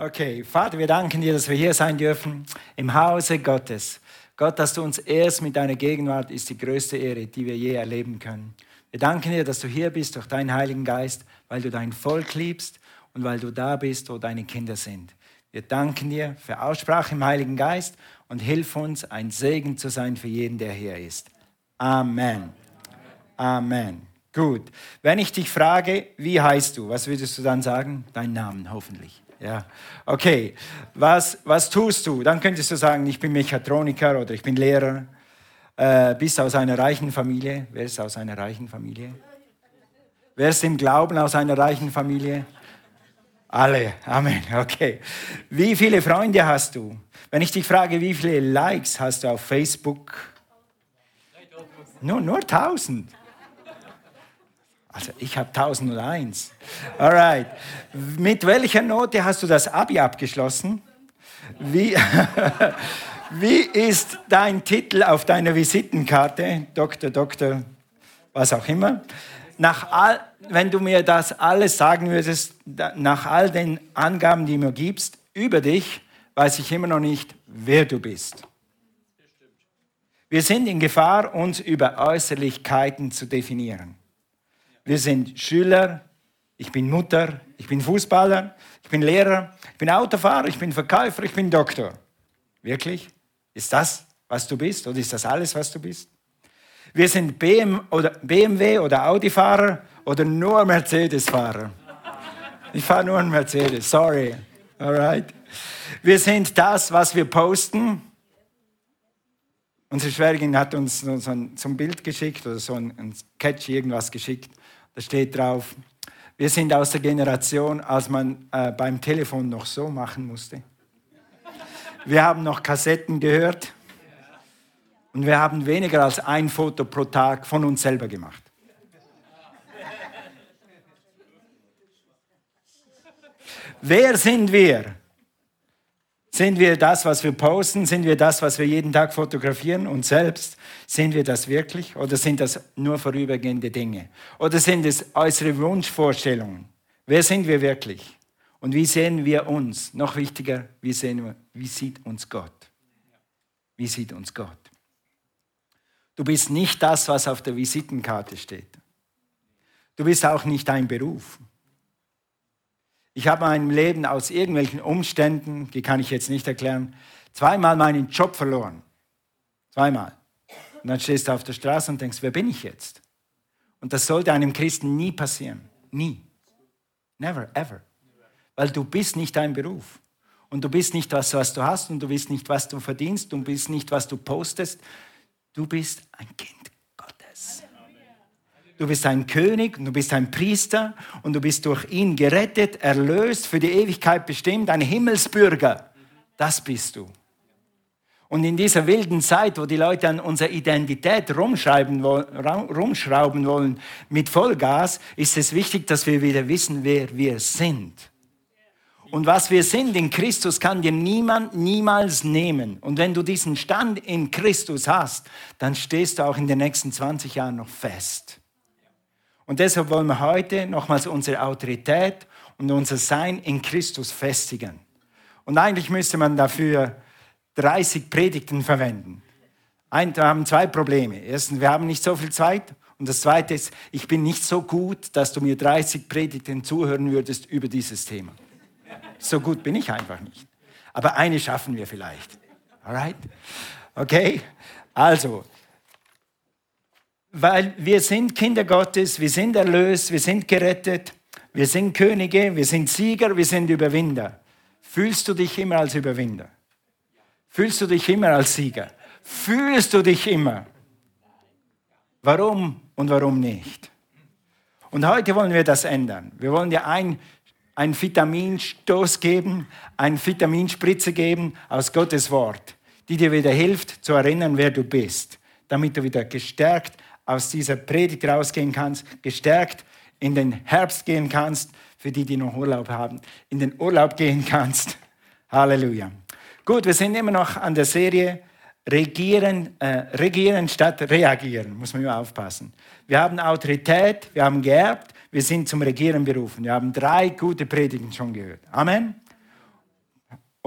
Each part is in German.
Okay, Vater, wir danken dir, dass wir hier sein dürfen im Hause Gottes. Gott, dass du uns erst mit deiner Gegenwart ist die größte Ehre, die wir je erleben können. Wir danken dir, dass du hier bist durch deinen Heiligen Geist, weil du dein Volk liebst und weil du da bist, wo deine Kinder sind. Wir danken dir für Aussprache im Heiligen Geist und hilf uns, ein Segen zu sein für jeden, der hier ist. Amen. Amen. Gut. Wenn ich dich frage, wie heißt du, was würdest du dann sagen? Dein Namen, hoffentlich. Ja, okay. Was, was tust du? Dann könntest du sagen, ich bin Mechatroniker oder ich bin Lehrer. Äh, bist aus einer reichen Familie. Wer ist aus einer reichen Familie? Wer ist im Glauben aus einer reichen Familie? Alle. Amen. Okay. Wie viele Freunde hast du? Wenn ich dich frage, wie viele Likes hast du auf Facebook? Nur, nur 1000. Also ich habe 1001. Alright. Mit welcher Note hast du das Abi abgeschlossen? Wie, wie ist dein Titel auf deiner Visitenkarte? Doktor, Doktor, was auch immer. Nach all, wenn du mir das alles sagen würdest, nach all den Angaben, die du mir gibst über dich, weiß ich immer noch nicht, wer du bist. Wir sind in Gefahr, uns über Äußerlichkeiten zu definieren. Wir sind Schüler, ich bin Mutter, ich bin Fußballer, ich bin Lehrer, ich bin Autofahrer, ich bin Verkäufer, ich bin Doktor. Wirklich? Ist das, was du bist? Oder ist das alles, was du bist? Wir sind BM oder BMW oder Audi-Fahrer oder nur Mercedes-Fahrer. Ich fahre nur einen Mercedes, sorry. Alright. Wir sind das, was wir posten. Unsere Schwägerin hat uns so ein, so ein Bild geschickt oder so ein, ein Sketch, irgendwas geschickt. Da steht drauf, wir sind aus der Generation, als man äh, beim Telefon noch so machen musste. Wir haben noch Kassetten gehört und wir haben weniger als ein Foto pro Tag von uns selber gemacht. Wer sind wir? Sind wir das, was wir posten? Sind wir das, was wir jeden Tag fotografieren? Und selbst, sind wir das wirklich? Oder sind das nur vorübergehende Dinge? Oder sind es äußere Wunschvorstellungen? Wer sind wir wirklich? Und wie sehen wir uns? Noch wichtiger, wie, sehen wir, wie sieht uns Gott? Wie sieht uns Gott? Du bist nicht das, was auf der Visitenkarte steht. Du bist auch nicht dein Beruf. Ich habe mein Leben aus irgendwelchen Umständen, die kann ich jetzt nicht erklären, zweimal meinen Job verloren. Zweimal. Und dann stehst du auf der Straße und denkst, wer bin ich jetzt? Und das sollte einem Christen nie passieren. Nie. Never, ever. Weil du bist nicht dein Beruf. Und du bist nicht das, was du hast und du bist nicht, was du verdienst, du bist nicht, was du postest. Du bist ein Kind Du bist ein König, du bist ein Priester und du bist durch ihn gerettet, erlöst, für die Ewigkeit bestimmt, ein Himmelsbürger. Das bist du. Und in dieser wilden Zeit, wo die Leute an unserer Identität rumschreiben, rumschrauben wollen mit Vollgas, ist es wichtig, dass wir wieder wissen, wer wir sind. Und was wir sind in Christus kann dir niemand niemals nehmen. Und wenn du diesen Stand in Christus hast, dann stehst du auch in den nächsten 20 Jahren noch fest. Und deshalb wollen wir heute nochmals unsere Autorität und unser Sein in Christus festigen. Und eigentlich müsste man dafür 30 Predigten verwenden. Ein, wir haben zwei Probleme. Erstens, wir haben nicht so viel Zeit. Und das Zweite ist, ich bin nicht so gut, dass du mir 30 Predigten zuhören würdest über dieses Thema. So gut bin ich einfach nicht. Aber eine schaffen wir vielleicht. Alright? Okay? Also, weil wir sind Kinder Gottes, wir sind erlöst, wir sind gerettet, wir sind Könige, wir sind Sieger, wir sind Überwinder. Fühlst du dich immer als Überwinder? Fühlst du dich immer als Sieger? Fühlst du dich immer? Warum und warum nicht? Und heute wollen wir das ändern. Wir wollen dir ein, einen Vitaminstoß geben, eine Vitaminspritze geben aus Gottes Wort, die dir wieder hilft zu erinnern, wer du bist, damit du wieder gestärkt aus dieser Predigt rausgehen kannst, gestärkt in den Herbst gehen kannst, für die, die noch Urlaub haben, in den Urlaub gehen kannst. Halleluja. Gut, wir sind immer noch an der Serie Regieren, äh, regieren statt reagieren, muss man immer aufpassen. Wir haben Autorität, wir haben geerbt, wir sind zum Regieren berufen. Wir haben drei gute Predigten schon gehört. Amen.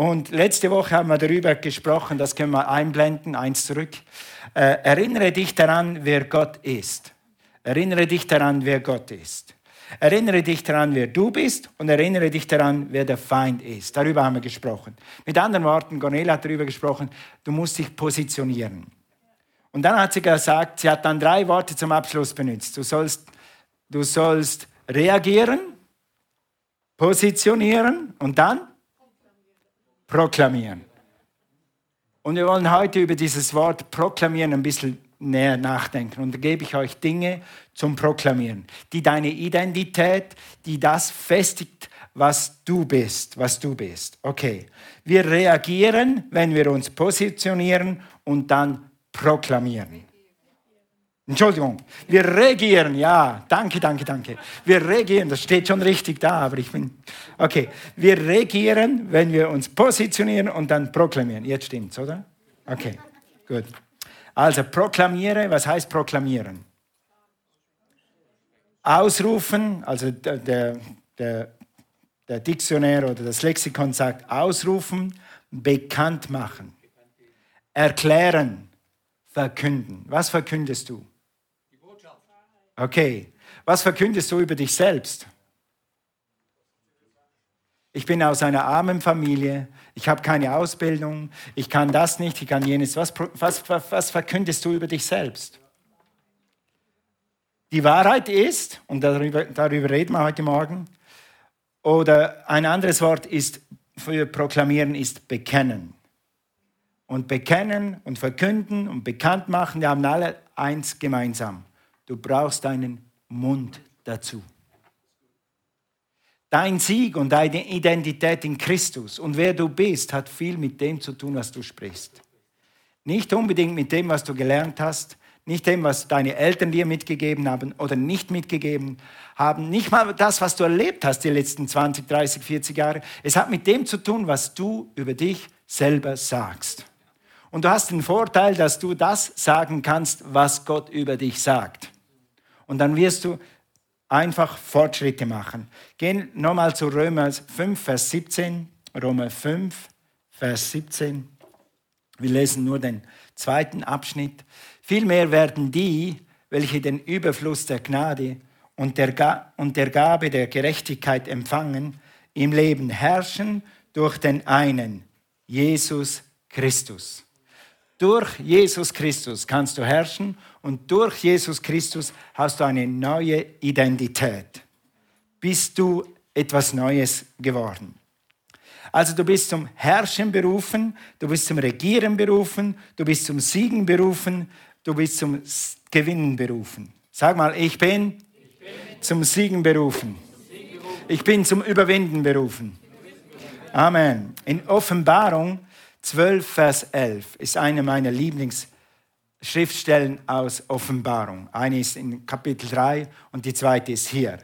Und letzte Woche haben wir darüber gesprochen, das können wir einblenden, eins zurück. Äh, erinnere dich daran, wer Gott ist. Erinnere dich daran, wer Gott ist. Erinnere dich daran, wer du bist und erinnere dich daran, wer der Feind ist. Darüber haben wir gesprochen. Mit anderen Worten, Cornelia hat darüber gesprochen, du musst dich positionieren. Und dann hat sie gesagt, sie hat dann drei Worte zum Abschluss benutzt. Du sollst, du sollst reagieren, positionieren und dann proklamieren. Und wir wollen heute über dieses Wort proklamieren ein bisschen näher nachdenken. Und da gebe ich euch Dinge zum Proklamieren, die deine Identität, die das festigt, was du bist, was du bist. Okay. Wir reagieren, wenn wir uns positionieren und dann proklamieren. Entschuldigung, wir regieren, ja, danke, danke, danke. Wir regieren, das steht schon richtig da, aber ich bin, okay. Wir regieren, wenn wir uns positionieren und dann proklamieren. Jetzt stimmt's, oder? Okay, gut. Also proklamiere, was heißt proklamieren? Ausrufen, also der, der, der Diktionär oder das Lexikon sagt ausrufen, bekannt machen, erklären, verkünden. Was verkündest du? Okay. Was verkündest du über dich selbst? Ich bin aus einer armen Familie, ich habe keine Ausbildung, ich kann das nicht, ich kann jenes. Was, was, was, verkündest du über dich selbst? Die Wahrheit ist, und darüber, darüber reden wir heute Morgen, oder ein anderes Wort ist für proklamieren ist bekennen. Und bekennen und verkünden und bekannt machen, die haben alle eins gemeinsam. Du brauchst deinen Mund dazu. Dein Sieg und deine Identität in Christus und wer du bist, hat viel mit dem zu tun, was du sprichst. Nicht unbedingt mit dem, was du gelernt hast, nicht dem, was deine Eltern dir mitgegeben haben oder nicht mitgegeben haben, nicht mal das, was du erlebt hast die letzten 20, 30, 40 Jahre. Es hat mit dem zu tun, was du über dich selber sagst. Und du hast den Vorteil, dass du das sagen kannst, was Gott über dich sagt. Und dann wirst du einfach Fortschritte machen. Gehen nochmal zu Römer 5, Vers 17. Römer 5, Vers 17. Wir lesen nur den zweiten Abschnitt. Vielmehr werden die, welche den Überfluss der Gnade und der, und der Gabe der Gerechtigkeit empfangen, im Leben herrschen durch den einen, Jesus Christus. Durch Jesus Christus kannst du herrschen und durch Jesus Christus hast du eine neue Identität. Bist du etwas Neues geworden. Also du bist zum Herrschen berufen, du bist zum Regieren berufen, du bist zum Siegen berufen, du bist zum Gewinnen berufen. Sag mal, ich bin, ich bin zum Siegen berufen. Ich bin zum Überwinden berufen. Amen. In Offenbarung 12, Vers 11 ist eine meiner Lieblingsschriftstellen aus Offenbarung. Eine ist in Kapitel 3 und die zweite ist hier.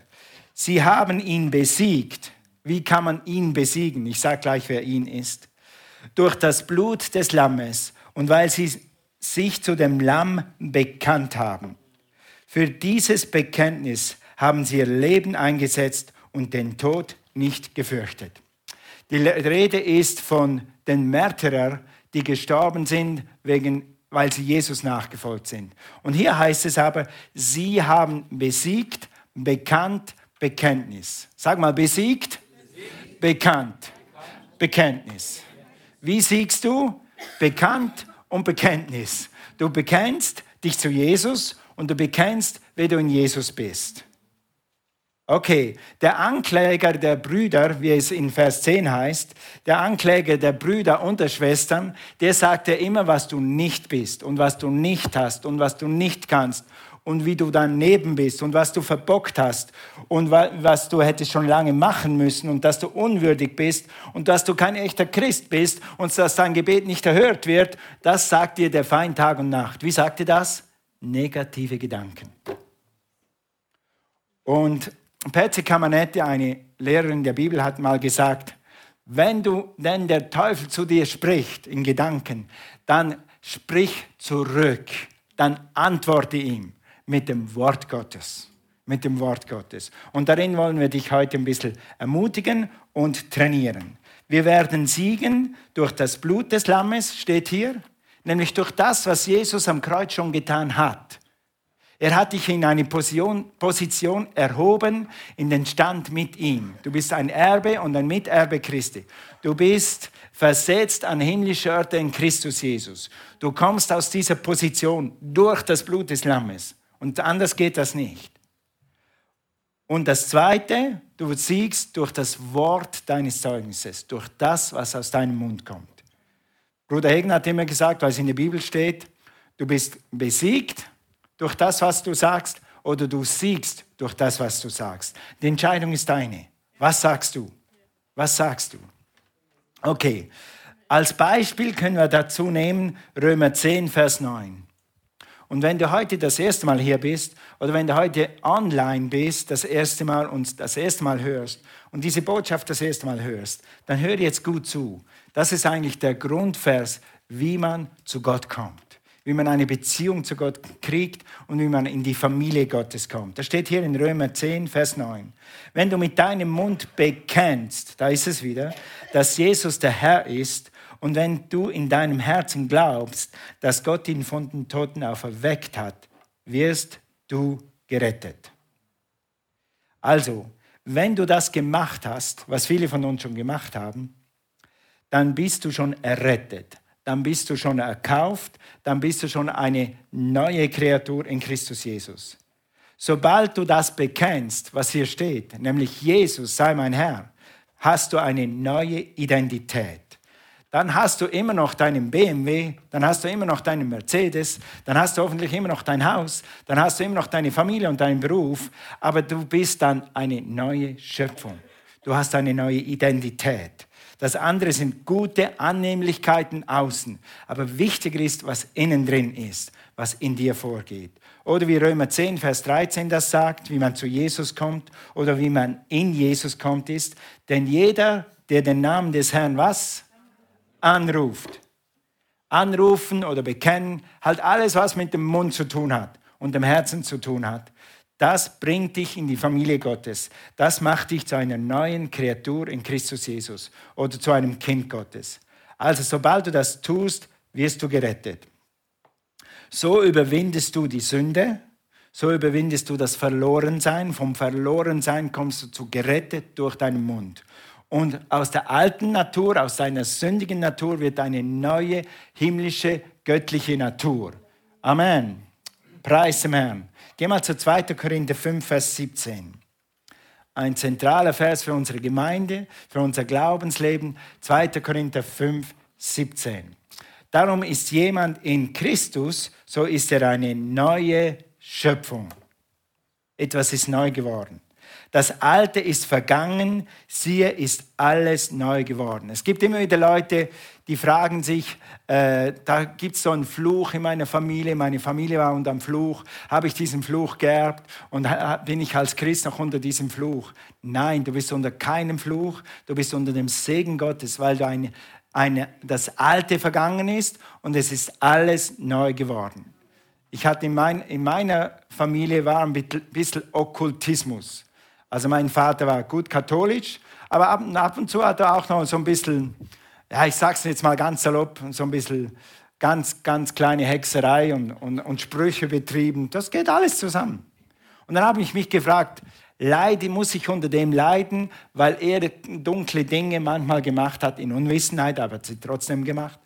Sie haben ihn besiegt. Wie kann man ihn besiegen? Ich sage gleich, wer ihn ist. Durch das Blut des Lammes und weil sie sich zu dem Lamm bekannt haben. Für dieses Bekenntnis haben sie ihr Leben eingesetzt und den Tod nicht gefürchtet. Die Rede ist von den Märtyrer, die gestorben sind, wegen, weil sie Jesus nachgefolgt sind. Und hier heißt es aber, sie haben besiegt, bekannt, Bekenntnis. Sag mal, besiegt, bekannt, Bekenntnis. Wie siegst du? Bekannt und Bekenntnis. Du bekennst dich zu Jesus und du bekennst, wer du in Jesus bist. Okay, der Ankläger der Brüder, wie es in Vers 10 heißt, der Ankläger der Brüder und der Schwestern, der sagt dir immer, was du nicht bist und was du nicht hast und was du nicht kannst und wie du daneben bist und was du verbockt hast und was du hättest schon lange machen müssen und dass du unwürdig bist und dass du kein echter Christ bist und dass dein Gebet nicht erhört wird, das sagt dir der Feind Tag und Nacht. Wie sagt dir das? Negative Gedanken. Und Patsy Camanetti, eine Lehrerin der Bibel, hat mal gesagt, wenn du denn der Teufel zu dir spricht in Gedanken, dann sprich zurück, dann antworte ihm mit dem Wort Gottes. Mit dem Wort Gottes. Und darin wollen wir dich heute ein bisschen ermutigen und trainieren. Wir werden siegen durch das Blut des Lammes, steht hier, nämlich durch das, was Jesus am Kreuz schon getan hat. Er hat dich in eine Position, Position, erhoben, in den Stand mit ihm. Du bist ein Erbe und ein Miterbe Christi. Du bist versetzt an himmlische Orte in Christus Jesus. Du kommst aus dieser Position durch das Blut des Lammes. Und anders geht das nicht. Und das Zweite, du siegst durch das Wort deines Zeugnisses, durch das, was aus deinem Mund kommt. Bruder Hegen hat immer gesagt, weil es in der Bibel steht, du bist besiegt durch das, was du sagst, oder du siegst durch das, was du sagst. Die Entscheidung ist deine. Was sagst du? Was sagst du? Okay, als Beispiel können wir dazu nehmen Römer 10, Vers 9. Und wenn du heute das erste Mal hier bist oder wenn du heute online bist, das erste Mal und das erste Mal hörst und diese Botschaft das erste Mal hörst, dann hör jetzt gut zu. Das ist eigentlich der Grundvers, wie man zu Gott kommt wie man eine Beziehung zu Gott kriegt und wie man in die Familie Gottes kommt. Das steht hier in Römer 10, Vers 9. Wenn du mit deinem Mund bekennst, da ist es wieder, dass Jesus der Herr ist und wenn du in deinem Herzen glaubst, dass Gott ihn von den Toten auferweckt hat, wirst du gerettet. Also, wenn du das gemacht hast, was viele von uns schon gemacht haben, dann bist du schon errettet dann bist du schon erkauft, dann bist du schon eine neue Kreatur in Christus Jesus. Sobald du das bekennst, was hier steht, nämlich Jesus sei mein Herr, hast du eine neue Identität. Dann hast du immer noch deinen BMW, dann hast du immer noch deinen Mercedes, dann hast du hoffentlich immer noch dein Haus, dann hast du immer noch deine Familie und deinen Beruf, aber du bist dann eine neue Schöpfung. Du hast eine neue Identität. Das andere sind gute Annehmlichkeiten außen. Aber wichtiger ist, was innen drin ist, was in dir vorgeht. Oder wie Römer 10, Vers 13 das sagt, wie man zu Jesus kommt oder wie man in Jesus kommt, ist, denn jeder, der den Namen des Herrn was? Anruft. Anrufen oder bekennen, halt alles, was mit dem Mund zu tun hat und dem Herzen zu tun hat. Das bringt dich in die Familie Gottes. Das macht dich zu einer neuen Kreatur in Christus Jesus oder zu einem Kind Gottes. Also sobald du das tust, wirst du gerettet. So überwindest du die Sünde, so überwindest du das Verlorensein. Vom Verlorensein kommst du zu gerettet durch deinen Mund. Und aus der alten Natur, aus deiner sündigen Natur wird eine neue himmlische, göttliche Natur. Amen. Preis dem Herrn. Geh mal zu 2. Korinther 5, Vers 17. Ein zentraler Vers für unsere Gemeinde, für unser Glaubensleben. 2. Korinther 5, 17. Darum ist jemand in Christus, so ist er eine neue Schöpfung. Etwas ist neu geworden. Das Alte ist vergangen, siehe, ist alles neu geworden. Es gibt immer wieder Leute, die fragen sich, äh, da gibt es so einen Fluch in meiner Familie, meine Familie war unter dem Fluch, habe ich diesen Fluch geerbt und bin ich als Christ noch unter diesem Fluch? Nein, du bist unter keinem Fluch, du bist unter dem Segen Gottes, weil du eine, eine, das Alte vergangen ist und es ist alles neu geworden. Ich hatte in, mein, in meiner Familie war ein bisschen Okkultismus. Also mein Vater war gut katholisch, aber ab, ab und zu hat er auch noch so ein bisschen, ja, ich sag's jetzt mal ganz salopp, so ein bisschen ganz, ganz kleine Hexerei und, und, und Sprüche betrieben. Das geht alles zusammen. Und dann habe ich mich gefragt, leide, muss ich unter dem leiden, weil er dunkle Dinge manchmal gemacht hat in Unwissenheit, aber sie trotzdem gemacht.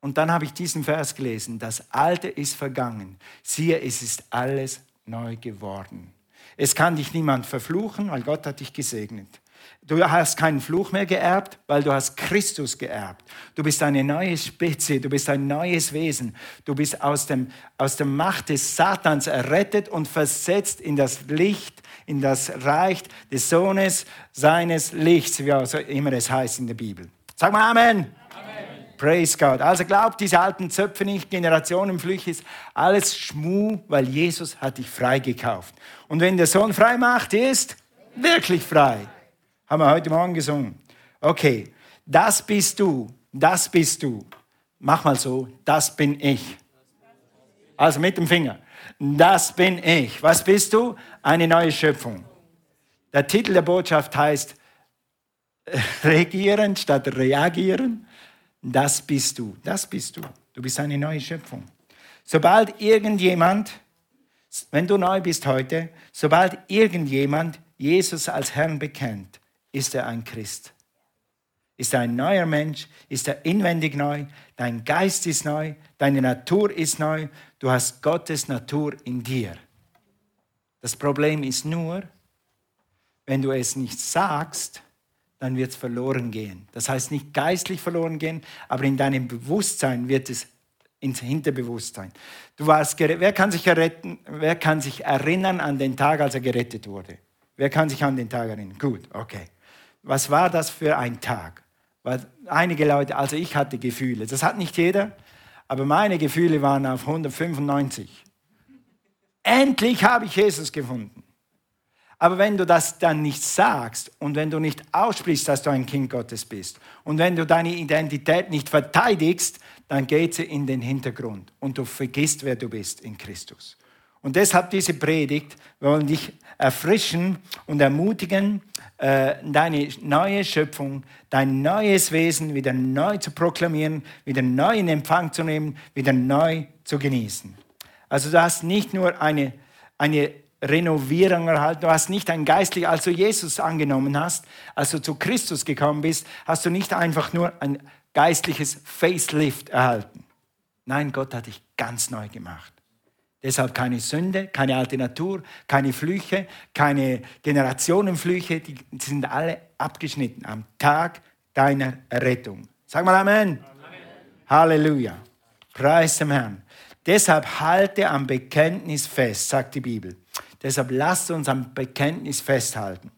Und dann habe ich diesen Vers gelesen, das Alte ist vergangen, siehe, es ist alles neu geworden. Es kann dich niemand verfluchen, weil Gott hat dich gesegnet. Du hast keinen Fluch mehr geerbt, weil du hast Christus geerbt. Du bist eine neue Spezie, du bist ein neues Wesen. Du bist aus, dem, aus der Macht des Satans errettet und versetzt in das Licht, in das Reich des Sohnes seines Lichts, wie auch immer es heißt in der Bibel. Sag mal Amen. Praise God. Also glaubt diese alten Zöpfe nicht, Generationenflüche ist alles Schmu, weil Jesus hat dich freigekauft. Und wenn der Sohn frei macht, ist wirklich frei. Haben wir heute Morgen gesungen. Okay, das bist du, das bist du. Mach mal so, das bin ich. Also mit dem Finger. Das bin ich. Was bist du? Eine neue Schöpfung. Der Titel der Botschaft heißt regieren statt reagieren. Das bist du, das bist du. Du bist eine neue Schöpfung. Sobald irgendjemand, wenn du neu bist heute, sobald irgendjemand Jesus als Herrn bekennt, ist er ein Christ. Ist er ein neuer Mensch, ist er inwendig neu, dein Geist ist neu, deine Natur ist neu, du hast Gottes Natur in dir. Das Problem ist nur, wenn du es nicht sagst, dann wird es verloren gehen. Das heißt nicht geistlich verloren gehen, aber in deinem Bewusstsein wird es ins Hinterbewusstsein. Du warst wer kann sich erretten, wer kann sich erinnern an den Tag, als er gerettet wurde? Wer kann sich an den Tag erinnern? Gut, okay. Was war das für ein Tag? Weil einige Leute, also ich hatte Gefühle. Das hat nicht jeder, aber meine Gefühle waren auf 195. Endlich habe ich Jesus gefunden. Aber wenn du das dann nicht sagst und wenn du nicht aussprichst, dass du ein Kind Gottes bist und wenn du deine Identität nicht verteidigst, dann geht sie in den Hintergrund und du vergisst, wer du bist in Christus. Und deshalb diese Predigt, wir wollen dich erfrischen und ermutigen, äh, deine neue Schöpfung, dein neues Wesen wieder neu zu proklamieren, wieder neu in Empfang zu nehmen, wieder neu zu genießen. Also du hast nicht nur eine, eine Renovierung erhalten. Du hast nicht ein geistlich, als du Jesus angenommen hast, als du zu Christus gekommen bist, hast du nicht einfach nur ein geistliches Facelift erhalten. Nein, Gott hat dich ganz neu gemacht. Deshalb keine Sünde, keine alte Natur, keine Flüche, keine Generationenflüche, die sind alle abgeschnitten am Tag deiner Errettung. Sag mal Amen. Amen. Halleluja. Preis dem Herrn. Deshalb halte am Bekenntnis fest, sagt die Bibel. Deshalb lasst uns am Bekenntnis festhalten.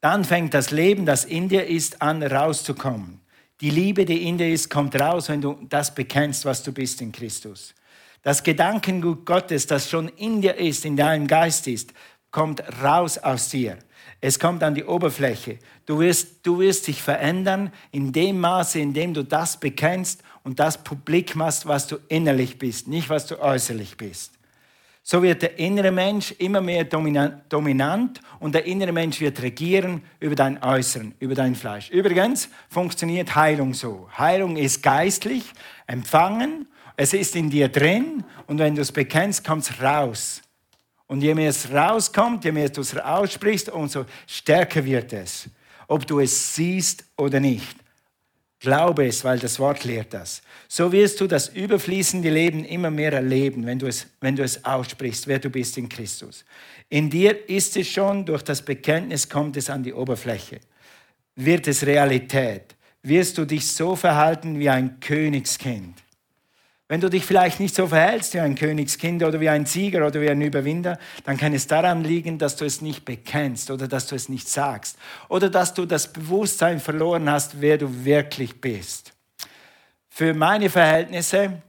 Dann fängt das Leben, das in dir ist, an rauszukommen. Die Liebe, die in dir ist, kommt raus, wenn du das bekennst, was du bist in Christus. Das Gedankengut Gottes, das schon in dir ist, in deinem Geist ist, kommt raus aus dir. Es kommt an die Oberfläche. Du wirst, du wirst dich verändern in dem Maße, in dem du das bekennst und das publik machst, was du innerlich bist, nicht was du äußerlich bist. So wird der innere Mensch immer mehr dominant und der innere Mensch wird regieren über dein Äußeren, über dein Fleisch. Übrigens funktioniert Heilung so. Heilung ist geistlich, empfangen, es ist in dir drin und wenn du es bekennst, kommt es raus. Und je mehr es rauskommt, je mehr du es aussprichst, umso stärker wird es. Ob du es siehst oder nicht. Glaube es, weil das Wort lehrt das. So wirst du das überfließende Leben immer mehr erleben, wenn du es, wenn du es aussprichst, wer du bist in Christus. In dir ist es schon, durch das Bekenntnis kommt es an die Oberfläche. Wird es Realität? Wirst du dich so verhalten wie ein Königskind? Wenn du dich vielleicht nicht so verhältst wie ein Königskind oder wie ein Sieger oder wie ein Überwinder, dann kann es daran liegen, dass du es nicht bekennst oder dass du es nicht sagst oder dass du das Bewusstsein verloren hast, wer du wirklich bist. Für meine Verhältnisse,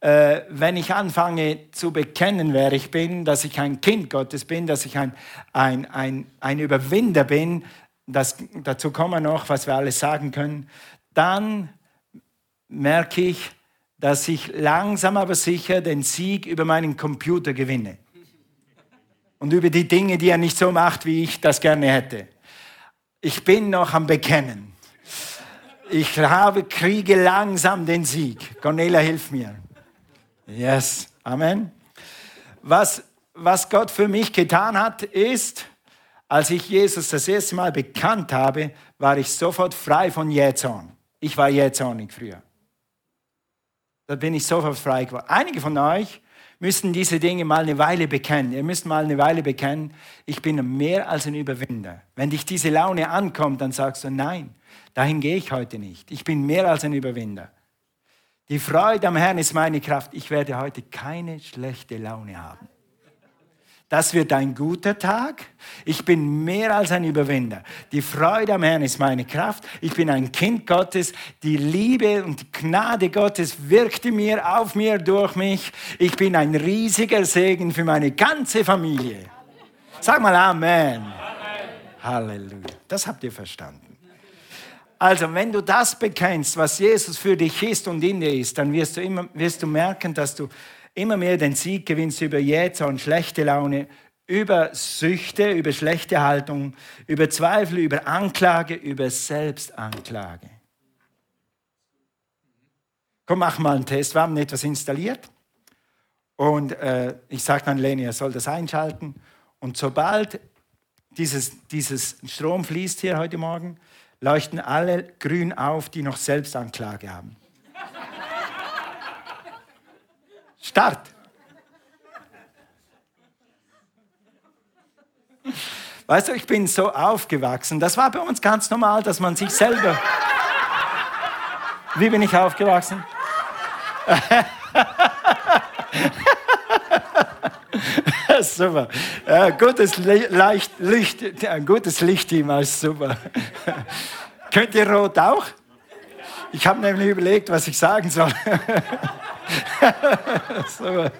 äh, wenn ich anfange zu bekennen, wer ich bin, dass ich ein Kind Gottes bin, dass ich ein, ein, ein, ein Überwinder bin, das, dazu kommen wir noch, was wir alles sagen können, dann merke ich, dass ich langsam aber sicher den Sieg über meinen Computer gewinne. Und über die Dinge, die er nicht so macht, wie ich das gerne hätte. Ich bin noch am Bekennen. Ich habe, kriege langsam den Sieg. Cornelia, hilf mir. Yes. Amen. Was, was Gott für mich getan hat, ist, als ich Jesus das erste Mal bekannt habe, war ich sofort frei von Jähzorn. Ich war jähzornig früher. Da bin ich sofort frei geworden. Einige von euch müssen diese Dinge mal eine Weile bekennen. Ihr müsst mal eine Weile bekennen, ich bin mehr als ein Überwinder. Wenn dich diese Laune ankommt, dann sagst du, nein, dahin gehe ich heute nicht. Ich bin mehr als ein Überwinder. Die Freude am Herrn ist meine Kraft. Ich werde heute keine schlechte Laune haben. Das wird ein guter Tag. Ich bin mehr als ein Überwinder. Die Freude am Herrn ist meine Kraft. Ich bin ein Kind Gottes. Die Liebe und Gnade Gottes wirkt in mir, auf mir, durch mich. Ich bin ein riesiger Segen für meine ganze Familie. Sag mal Amen. Amen. Halleluja. Das habt ihr verstanden. Also, wenn du das bekennst, was Jesus für dich ist und in dir ist, dann wirst du, immer, wirst du merken, dass du immer mehr den Sieg gewinnst über Jähzer und schlechte Laune, über Süchte, über schlechte Haltung, über Zweifel, über Anklage, über Selbstanklage. Komm, mach mal einen Test. Wir haben etwas installiert. Und äh, ich sage dann Leni, er soll das einschalten. Und sobald dieses, dieses Strom fließt hier heute Morgen, leuchten alle grün auf, die noch Selbstanklage haben. Start. Weißt du, ich bin so aufgewachsen. Das war bei uns ganz normal, dass man sich selber. Wie bin ich aufgewachsen? super. Ja, gutes Licht, Licht, ein gutes Lichtteam ist super. Könnt ihr rot auch? Ich habe nämlich überlegt, was ich sagen soll.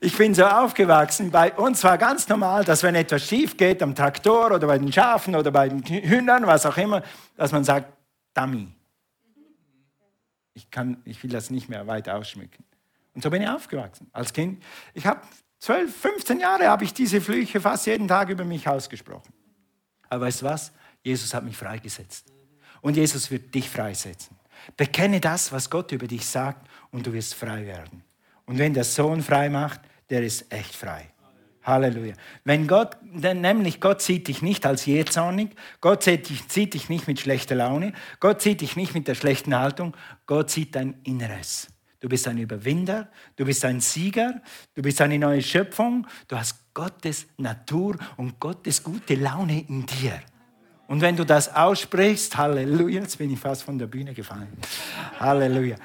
Ich bin so aufgewachsen, bei uns war ganz normal, dass wenn etwas schief geht am Traktor oder bei den Schafen oder bei den Hühnern, was auch immer, dass man sagt, Dummy. Ich, kann, ich will das nicht mehr weiter ausschmücken. Und so bin ich aufgewachsen als Kind. Ich habe 12, 15 Jahre habe ich diese Flüche fast jeden Tag über mich ausgesprochen. Aber weißt du was? Jesus hat mich freigesetzt. Und Jesus wird dich freisetzen. Bekenne das, was Gott über dich sagt, und du wirst frei werden. Und wenn der Sohn frei macht, der ist echt frei. Halleluja. Wenn Gott, denn nämlich Gott sieht dich nicht als jähzornig, Gott sieht dich, sieht dich nicht mit schlechter Laune, Gott sieht dich nicht mit der schlechten Haltung, Gott sieht dein Inneres. Du bist ein Überwinder, du bist ein Sieger, du bist eine neue Schöpfung, du hast Gottes Natur und Gottes gute Laune in dir. Und wenn du das aussprichst, Halleluja, jetzt bin ich fast von der Bühne gefallen, Halleluja,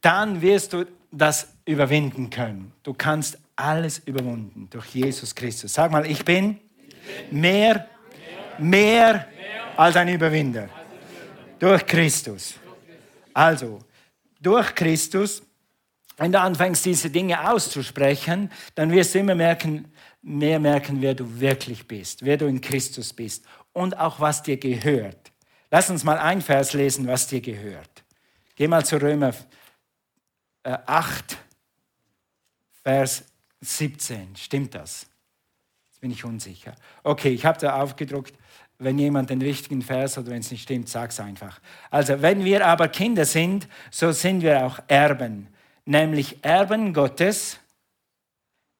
dann wirst du das überwinden können. Du kannst alles überwunden durch Jesus Christus. Sag mal, ich bin mehr, mehr als ein Überwinder. Durch Christus. Also, durch Christus, wenn du anfängst, diese Dinge auszusprechen, dann wirst du immer merken, mehr merken, wer du wirklich bist, wer du in Christus bist und auch was dir gehört. Lass uns mal ein Vers lesen, was dir gehört. Geh mal zu Römer 8, äh, Vers 17. Stimmt das? Jetzt bin ich unsicher. Okay, ich habe da aufgedruckt, wenn jemand den richtigen Vers oder wenn es nicht stimmt, sag es einfach. Also, wenn wir aber Kinder sind, so sind wir auch Erben, nämlich Erben Gottes.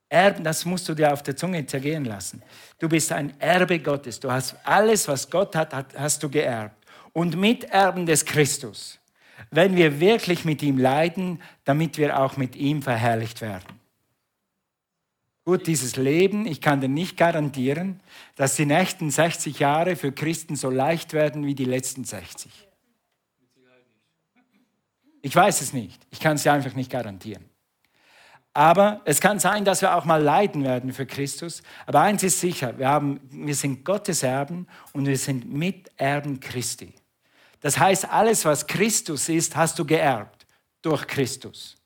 Erben, das musst du dir auf der Zunge zergehen lassen. Du bist ein Erbe Gottes. Du hast alles, was Gott hat, hast du geerbt. Und Miterben des Christus. Wenn wir wirklich mit ihm leiden, damit wir auch mit ihm verherrlicht werden. Gut, dieses Leben, ich kann dir nicht garantieren, dass die nächsten 60 Jahre für Christen so leicht werden wie die letzten 60. Ich weiß es nicht. Ich kann es dir einfach nicht garantieren. Aber es kann sein, dass wir auch mal leiden werden für Christus. Aber eins ist sicher, wir, haben, wir sind Gottes Erben und wir sind Miterben Christi. Das heißt, alles, was Christus ist, hast du geerbt durch Christus.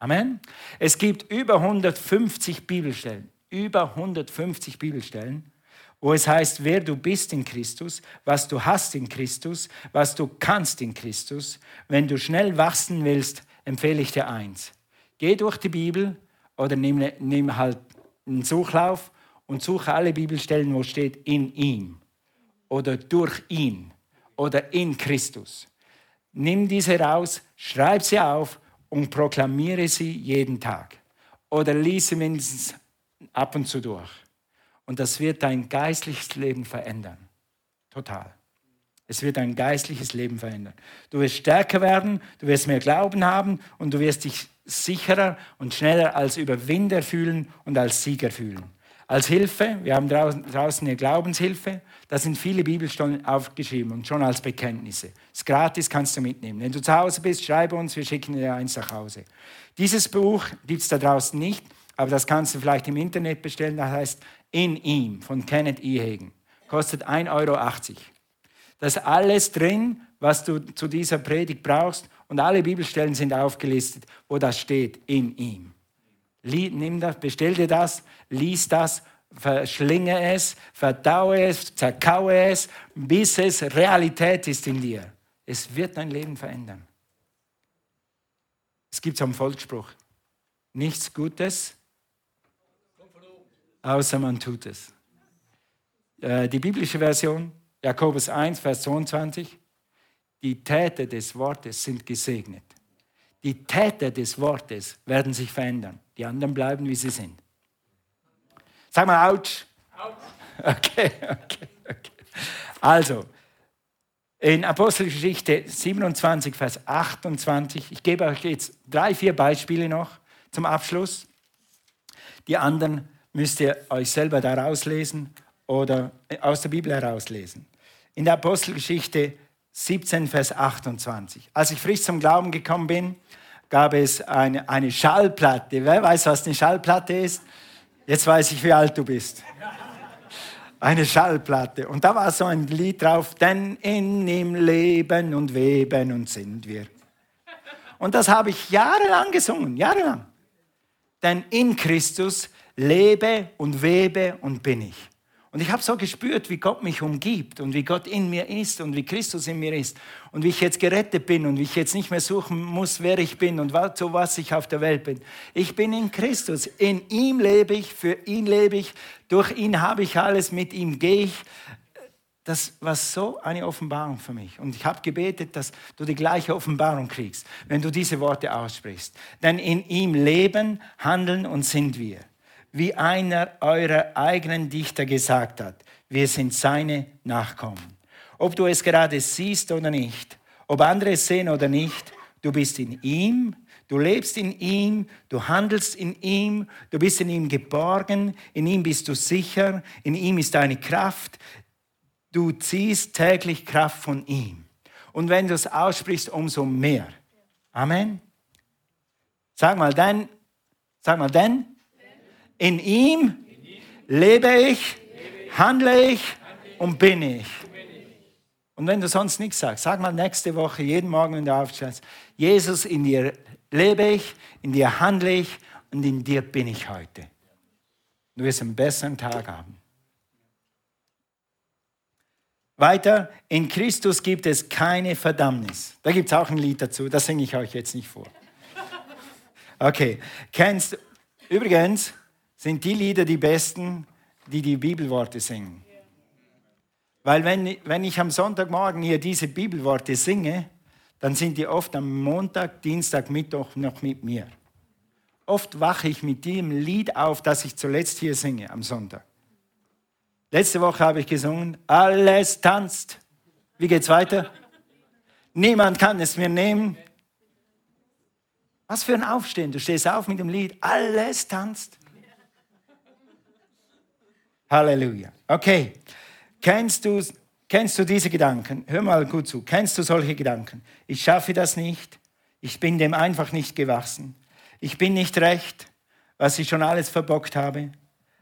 Amen. Es gibt über 150 Bibelstellen, über 150 Bibelstellen, wo es heißt, wer du bist in Christus, was du hast in Christus, was du kannst in Christus. Wenn du schnell wachsen willst, empfehle ich dir eins. Geh durch die Bibel oder nimm, nimm halt einen Suchlauf und suche alle Bibelstellen, wo steht in ihm oder durch ihn oder in Christus. Nimm diese raus, schreib sie auf und proklamiere sie jeden Tag. Oder lies sie mindestens ab und zu durch. Und das wird dein geistliches Leben verändern. Total. Es wird dein geistliches Leben verändern. Du wirst stärker werden, du wirst mehr Glauben haben und du wirst dich sicherer und schneller als Überwinder fühlen und als Sieger fühlen. Als Hilfe, wir haben draußen eine Glaubenshilfe, da sind viele Bibelstunden aufgeschrieben und schon als Bekenntnisse. Ist gratis, kannst du mitnehmen. Wenn du zu Hause bist, schreibe uns, wir schicken dir eins nach Hause. Dieses Buch gibt es da draußen nicht, aber das kannst du vielleicht im Internet bestellen. Das heißt In ihm von Kenneth E. Hagen. Kostet 1,80 Euro. Ist alles drin, was du zu dieser Predigt brauchst und alle Bibelstellen sind aufgelistet, wo das steht, in ihm. Nimm das, bestell dir das, lies das, verschlinge es, verdaue es, zerkaue es, bis es Realität ist in dir. Es wird dein Leben verändern. Es gibt so einen Volksspruch. Nichts Gutes außer man tut es. Äh, die biblische Version, Jakobus 1, Vers 22, die Täter des Wortes sind gesegnet. Die Täter des Wortes werden sich verändern. Die anderen bleiben, wie sie sind. Sag mal, ouch. Okay, okay, okay. Also, in Apostelgeschichte 27, Vers 28, ich gebe euch jetzt drei, vier Beispiele noch zum Abschluss. Die anderen müsst ihr euch selber daraus lesen oder aus der Bibel herauslesen. In der Apostelgeschichte 17, Vers 28. Als ich frisch zum Glauben gekommen bin, gab es eine, eine Schallplatte. Wer weiß, was eine Schallplatte ist? Jetzt weiß ich, wie alt du bist. Eine Schallplatte. Und da war so ein Lied drauf, denn in ihm leben und weben und sind wir. Und das habe ich jahrelang gesungen, jahrelang. Denn in Christus lebe und webe und bin ich. Und ich habe so gespürt, wie Gott mich umgibt und wie Gott in mir ist und wie Christus in mir ist und wie ich jetzt gerettet bin und wie ich jetzt nicht mehr suchen muss, wer ich bin und zu was ich auf der Welt bin. Ich bin in Christus. In ihm lebe ich, für ihn lebe ich, durch ihn habe ich alles, mit ihm gehe ich. Das war so eine Offenbarung für mich. Und ich habe gebetet, dass du die gleiche Offenbarung kriegst, wenn du diese Worte aussprichst. Denn in ihm leben, handeln und sind wir wie einer eurer eigenen Dichter gesagt hat, wir sind seine Nachkommen. Ob du es gerade siehst oder nicht, ob andere es sehen oder nicht, du bist in ihm, du lebst in ihm, du handelst in ihm, du bist in ihm geborgen, in ihm bist du sicher, in ihm ist deine Kraft, du ziehst täglich Kraft von ihm. Und wenn du es aussprichst, umso mehr. Amen. Sag mal, denn, sag mal, denn, in ihm lebe ich, handle ich und bin ich. Und wenn du sonst nichts sagst, sag mal nächste Woche, jeden Morgen, wenn du aufstehst, Jesus, in dir lebe ich, in dir handle ich und in dir bin ich heute. Du wirst einen besseren Tag haben. Weiter, in Christus gibt es keine Verdammnis. Da gibt es auch ein Lied dazu, das singe ich euch jetzt nicht vor. Okay, kennst, übrigens, sind die Lieder die besten, die die Bibelworte singen. Weil wenn, wenn ich am Sonntagmorgen hier diese Bibelworte singe, dann sind die oft am Montag, Dienstag, Mittwoch noch mit mir. Oft wache ich mit dem Lied auf, das ich zuletzt hier singe am Sonntag. Letzte Woche habe ich gesungen, alles tanzt. Wie geht's weiter? Niemand kann es mir nehmen. Was für ein Aufstehen. Du stehst auf mit dem Lied, alles tanzt. Halleluja. Okay. Kennst du, kennst du diese Gedanken? Hör mal gut zu. Kennst du solche Gedanken? Ich schaffe das nicht. Ich bin dem einfach nicht gewachsen. Ich bin nicht recht, was ich schon alles verbockt habe.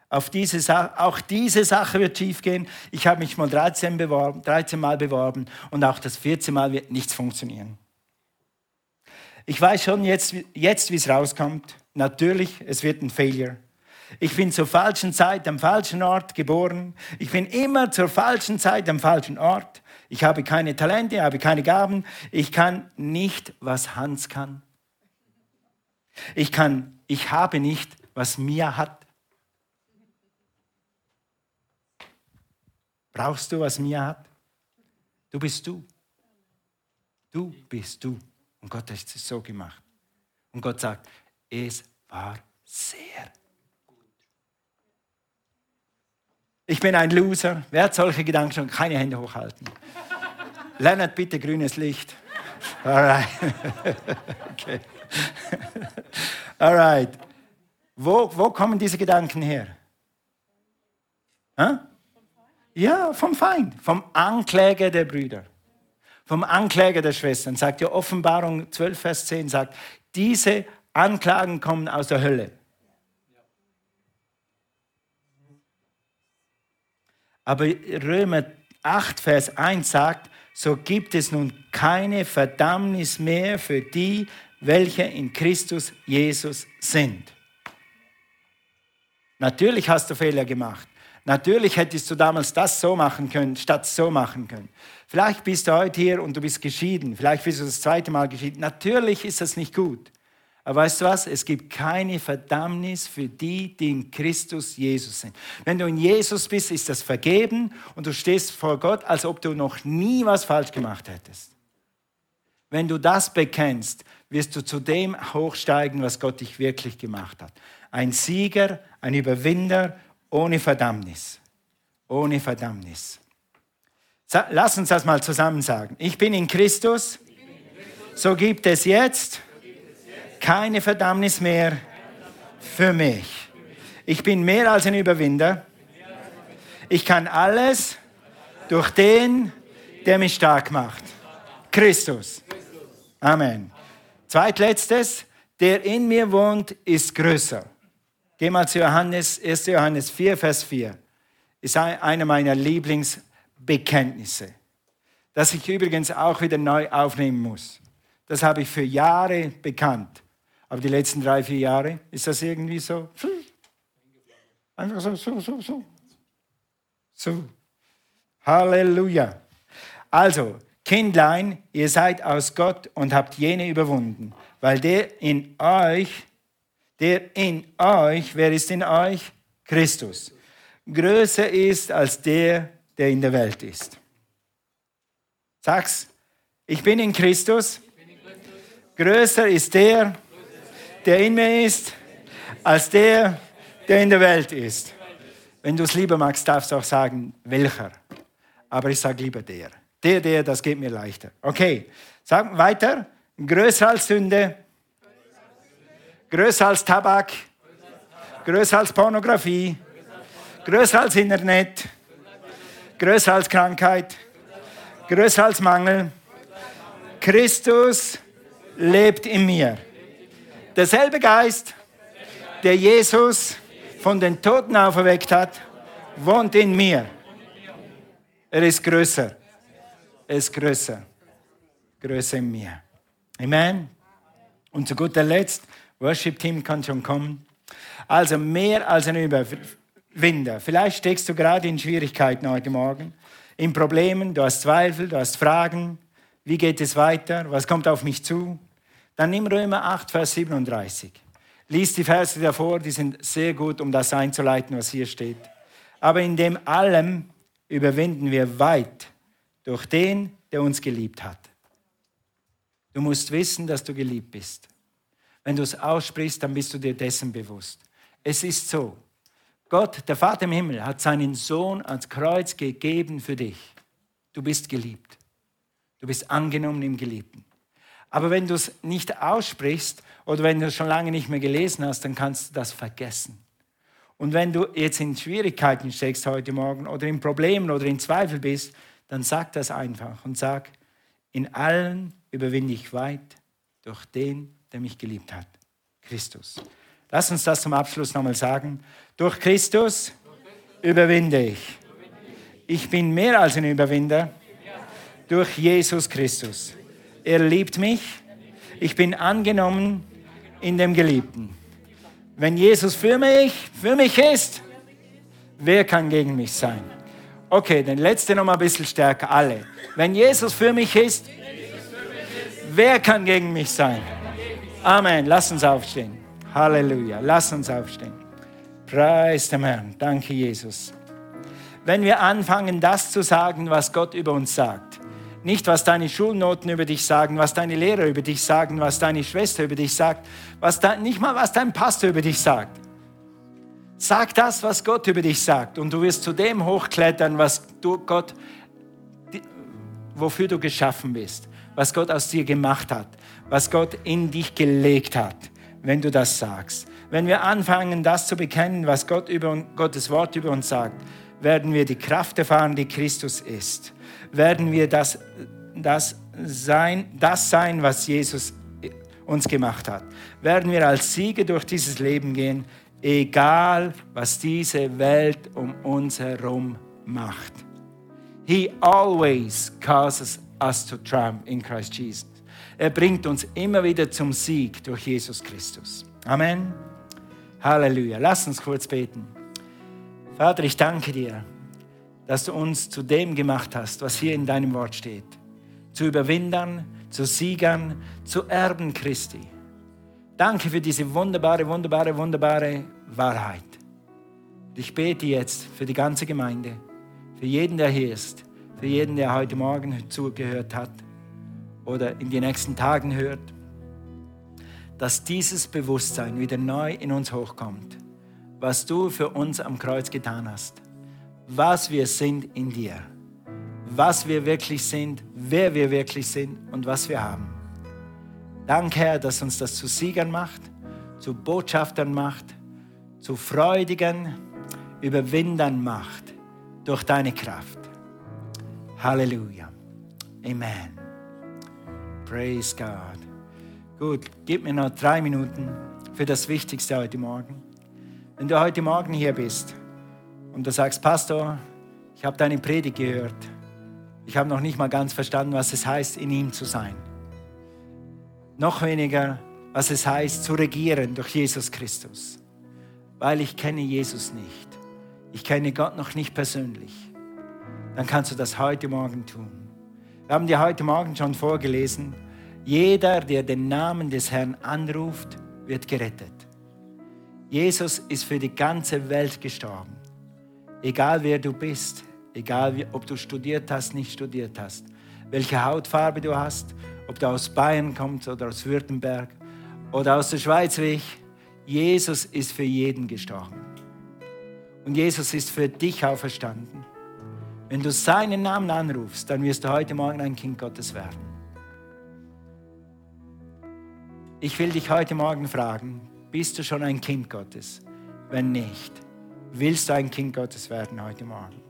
Auf diese auch diese Sache wird schiefgehen. Ich habe mich mal 13, beworben, 13 Mal beworben und auch das 14 Mal wird nichts funktionieren. Ich weiß schon jetzt, jetzt wie es rauskommt. Natürlich, es wird ein Failure. Ich bin zur falschen Zeit am falschen Ort geboren. Ich bin immer zur falschen Zeit am falschen Ort. Ich habe keine Talente, habe keine Gaben. Ich kann nicht, was Hans kann. Ich kann, ich habe nicht, was Mia hat. Brauchst du, was Mia hat? Du bist du. Du bist du. Und Gott hat es so gemacht. Und Gott sagt, es war sehr Ich bin ein Loser. Wer hat solche Gedanken schon? Keine Hände hochhalten. Lennart, bitte grünes Licht. Alright. okay. Alright. Wo, wo kommen diese Gedanken her? Huh? Ja, vom Feind, vom Ankläger der Brüder, vom Ankläger der Schwestern. Sagt ja Offenbarung 12, Vers 10, sagt, diese Anklagen kommen aus der Hölle. Aber Römer 8, Vers 1 sagt, so gibt es nun keine Verdammnis mehr für die, welche in Christus Jesus sind. Natürlich hast du Fehler gemacht. Natürlich hättest du damals das so machen können, statt so machen können. Vielleicht bist du heute hier und du bist geschieden. Vielleicht bist du das zweite Mal geschieden. Natürlich ist das nicht gut. Aber weißt du was? Es gibt keine Verdammnis für die, die in Christus Jesus sind. Wenn du in Jesus bist, ist das vergeben und du stehst vor Gott, als ob du noch nie was falsch gemacht hättest. Wenn du das bekennst, wirst du zu dem hochsteigen, was Gott dich wirklich gemacht hat. Ein Sieger, ein Überwinder ohne Verdammnis. Ohne Verdammnis. Lass uns das mal zusammen sagen. Ich bin in Christus, so gibt es jetzt keine Verdammnis mehr für mich. Ich bin mehr als ein Überwinder. Ich kann alles durch den, der mich stark macht. Christus. Amen. Zweitletztes, der in mir wohnt, ist größer. Geh mal zu Johannes, 1. Johannes 4, Vers 4. Ist einer meiner Lieblingsbekenntnisse, das ich übrigens auch wieder neu aufnehmen muss. Das habe ich für Jahre bekannt. Aber die letzten drei, vier Jahre ist das irgendwie so. Einfach so, so, so, so. So. Halleluja. Also, Kindlein, ihr seid aus Gott und habt jene überwunden, weil der in euch, der in euch, wer ist in euch? Christus. Größer ist als der, der in der Welt ist. Sag's, ich bin in Christus. Größer ist der, der in mir ist, als der, der in der Welt ist. Wenn du es lieber magst, darfst du auch sagen, welcher. Aber ich sage lieber der. Der, der, das geht mir leichter. Okay, sagen weiter. Größer als Sünde, größer als Tabak, größer als Pornografie, größer als Internet, größer als Krankheit, größer als Mangel. Christus lebt in mir. Derselbe Geist, der Jesus von den Toten auferweckt hat, wohnt in mir. Er ist größer. Er ist größer. Größer in mir. Amen. Und zu guter Letzt, Worship Team kann schon kommen. Also mehr als ein Überwinder. Vielleicht steckst du gerade in Schwierigkeiten heute Morgen, in Problemen, du hast Zweifel, du hast Fragen. Wie geht es weiter? Was kommt auf mich zu? Dann nimm Römer 8, Vers 37. Lies die Verse davor, die sind sehr gut, um das einzuleiten, was hier steht. Aber in dem allem überwinden wir weit durch den, der uns geliebt hat. Du musst wissen, dass du geliebt bist. Wenn du es aussprichst, dann bist du dir dessen bewusst. Es ist so. Gott, der Vater im Himmel, hat seinen Sohn ans Kreuz gegeben für dich. Du bist geliebt. Du bist angenommen im Geliebten. Aber wenn du es nicht aussprichst oder wenn du es schon lange nicht mehr gelesen hast, dann kannst du das vergessen. Und wenn du jetzt in Schwierigkeiten steckst heute Morgen oder in Problemen oder in Zweifel bist, dann sag das einfach und sag, in allen überwinde ich weit durch den, der mich geliebt hat, Christus. Lass uns das zum Abschluss nochmal sagen. Durch Christus überwinde ich. Ich bin mehr als ein Überwinder durch Jesus Christus. Er liebt mich. Ich bin angenommen in dem Geliebten. Wenn Jesus für mich, für mich ist, wer kann gegen mich sein? Okay, den letzten noch mal ein bisschen stärker, alle. Wenn Jesus für mich ist, wer kann gegen mich sein? Amen. Lass uns aufstehen. Halleluja. Lass uns aufstehen. Preis dem Herrn. Danke, Jesus. Wenn wir anfangen, das zu sagen, was Gott über uns sagt, nicht, was deine Schulnoten über dich sagen, was deine Lehrer über dich sagen, was deine Schwester über dich sagt, was da, nicht mal, was dein Pastor über dich sagt. Sag das, was Gott über dich sagt und du wirst zu dem hochklettern, was du Gott, wofür du geschaffen bist, was Gott aus dir gemacht hat, was Gott in dich gelegt hat, wenn du das sagst. Wenn wir anfangen, das zu bekennen, was Gott über, Gottes Wort über uns sagt, werden wir die Kraft erfahren, die Christus ist werden wir das, das, sein, das sein, was Jesus uns gemacht hat. Werden wir als Sieger durch dieses Leben gehen, egal was diese Welt um uns herum macht. He always causes us to triumph in Christ Jesus. Er bringt uns immer wieder zum Sieg durch Jesus Christus. Amen. Halleluja. Lass uns kurz beten. Vater, ich danke dir dass du uns zu dem gemacht hast, was hier in deinem Wort steht. Zu Überwindern, zu Siegern, zu Erben Christi. Danke für diese wunderbare, wunderbare, wunderbare Wahrheit. Ich bete jetzt für die ganze Gemeinde, für jeden, der hier ist, für jeden, der heute Morgen zugehört hat oder in den nächsten Tagen hört, dass dieses Bewusstsein wieder neu in uns hochkommt, was du für uns am Kreuz getan hast, was wir sind in dir, was wir wirklich sind, wer wir wirklich sind und was wir haben. Danke, Herr, dass uns das zu Siegern macht, zu Botschaftern macht, zu freudigen Überwindern macht durch deine Kraft. Halleluja. Amen. Praise God. Gut, gib mir noch drei Minuten für das Wichtigste heute Morgen. Wenn du heute Morgen hier bist und du sagst, Pastor, ich habe deine Predigt gehört, ich habe noch nicht mal ganz verstanden, was es heißt, in ihm zu sein. Noch weniger, was es heißt, zu regieren durch Jesus Christus, weil ich kenne Jesus nicht. Ich kenne Gott noch nicht persönlich. Dann kannst du das heute Morgen tun. Wir haben dir heute Morgen schon vorgelesen, jeder, der den Namen des Herrn anruft, wird gerettet. Jesus ist für die ganze Welt gestorben. Egal wer du bist, egal ob du studiert hast, nicht studiert hast, welche Hautfarbe du hast, ob du aus Bayern kommst oder aus Württemberg oder aus der Schweiz wie ich, Jesus ist für jeden gestorben. Und Jesus ist für dich auferstanden. Wenn du seinen Namen anrufst, dann wirst du heute Morgen ein Kind Gottes werden. Ich will dich heute Morgen fragen, bist du schon ein Kind Gottes? Wenn nicht, willst du ein Kind Gottes werden heute Morgen?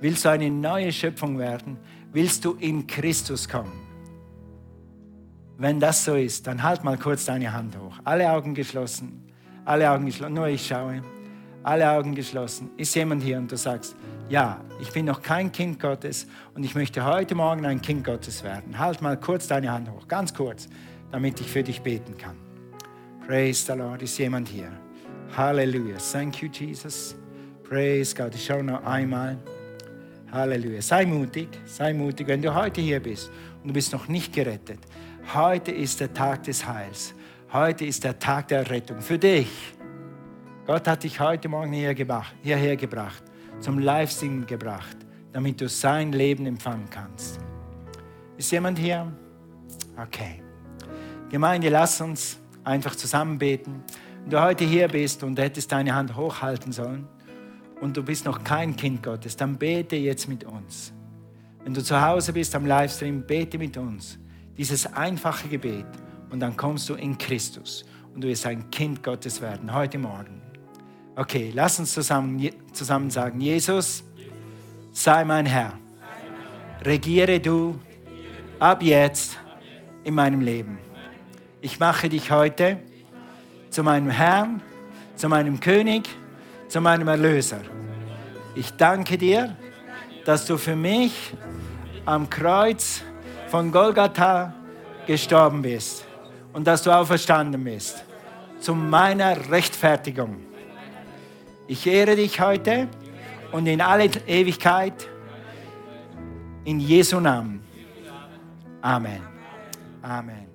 Willst du eine neue Schöpfung werden? Willst du in Christus kommen? Wenn das so ist, dann halt mal kurz deine Hand hoch. Alle Augen geschlossen. Alle Augen geschlossen. Nur ich schaue. Alle Augen geschlossen. Ist jemand hier und du sagst, ja, ich bin noch kein Kind Gottes und ich möchte heute Morgen ein Kind Gottes werden. Halt mal kurz deine Hand hoch. Ganz kurz, damit ich für dich beten kann. Praise the Lord. Ist jemand hier? Halleluja. Thank you, Jesus. Praise God. Ich schaue noch einmal. Halleluja. Sei mutig, sei mutig, wenn du heute hier bist und du bist noch nicht gerettet. Heute ist der Tag des Heils. Heute ist der Tag der Rettung für dich. Gott hat dich heute Morgen hierher gebracht, zum Livestream gebracht, damit du sein Leben empfangen kannst. Ist jemand hier? Okay. Gemeinde, lass uns einfach zusammen beten. Wenn du heute hier bist und hättest deine Hand hochhalten sollen und du bist noch kein Kind Gottes, dann bete jetzt mit uns. Wenn du zu Hause bist am Livestream, bete mit uns dieses einfache Gebet und dann kommst du in Christus und du wirst ein Kind Gottes werden heute Morgen. Okay, lass uns zusammen, zusammen sagen, Jesus, sei mein Herr. Regiere du ab jetzt in meinem Leben. Ich mache dich heute zu meinem Herrn, zu meinem König, zu meinem Erlöser. Ich danke dir, dass du für mich am Kreuz von Golgatha gestorben bist und dass du auferstanden bist zu meiner Rechtfertigung. Ich ehre dich heute und in alle Ewigkeit in Jesu Namen. Amen. Amen.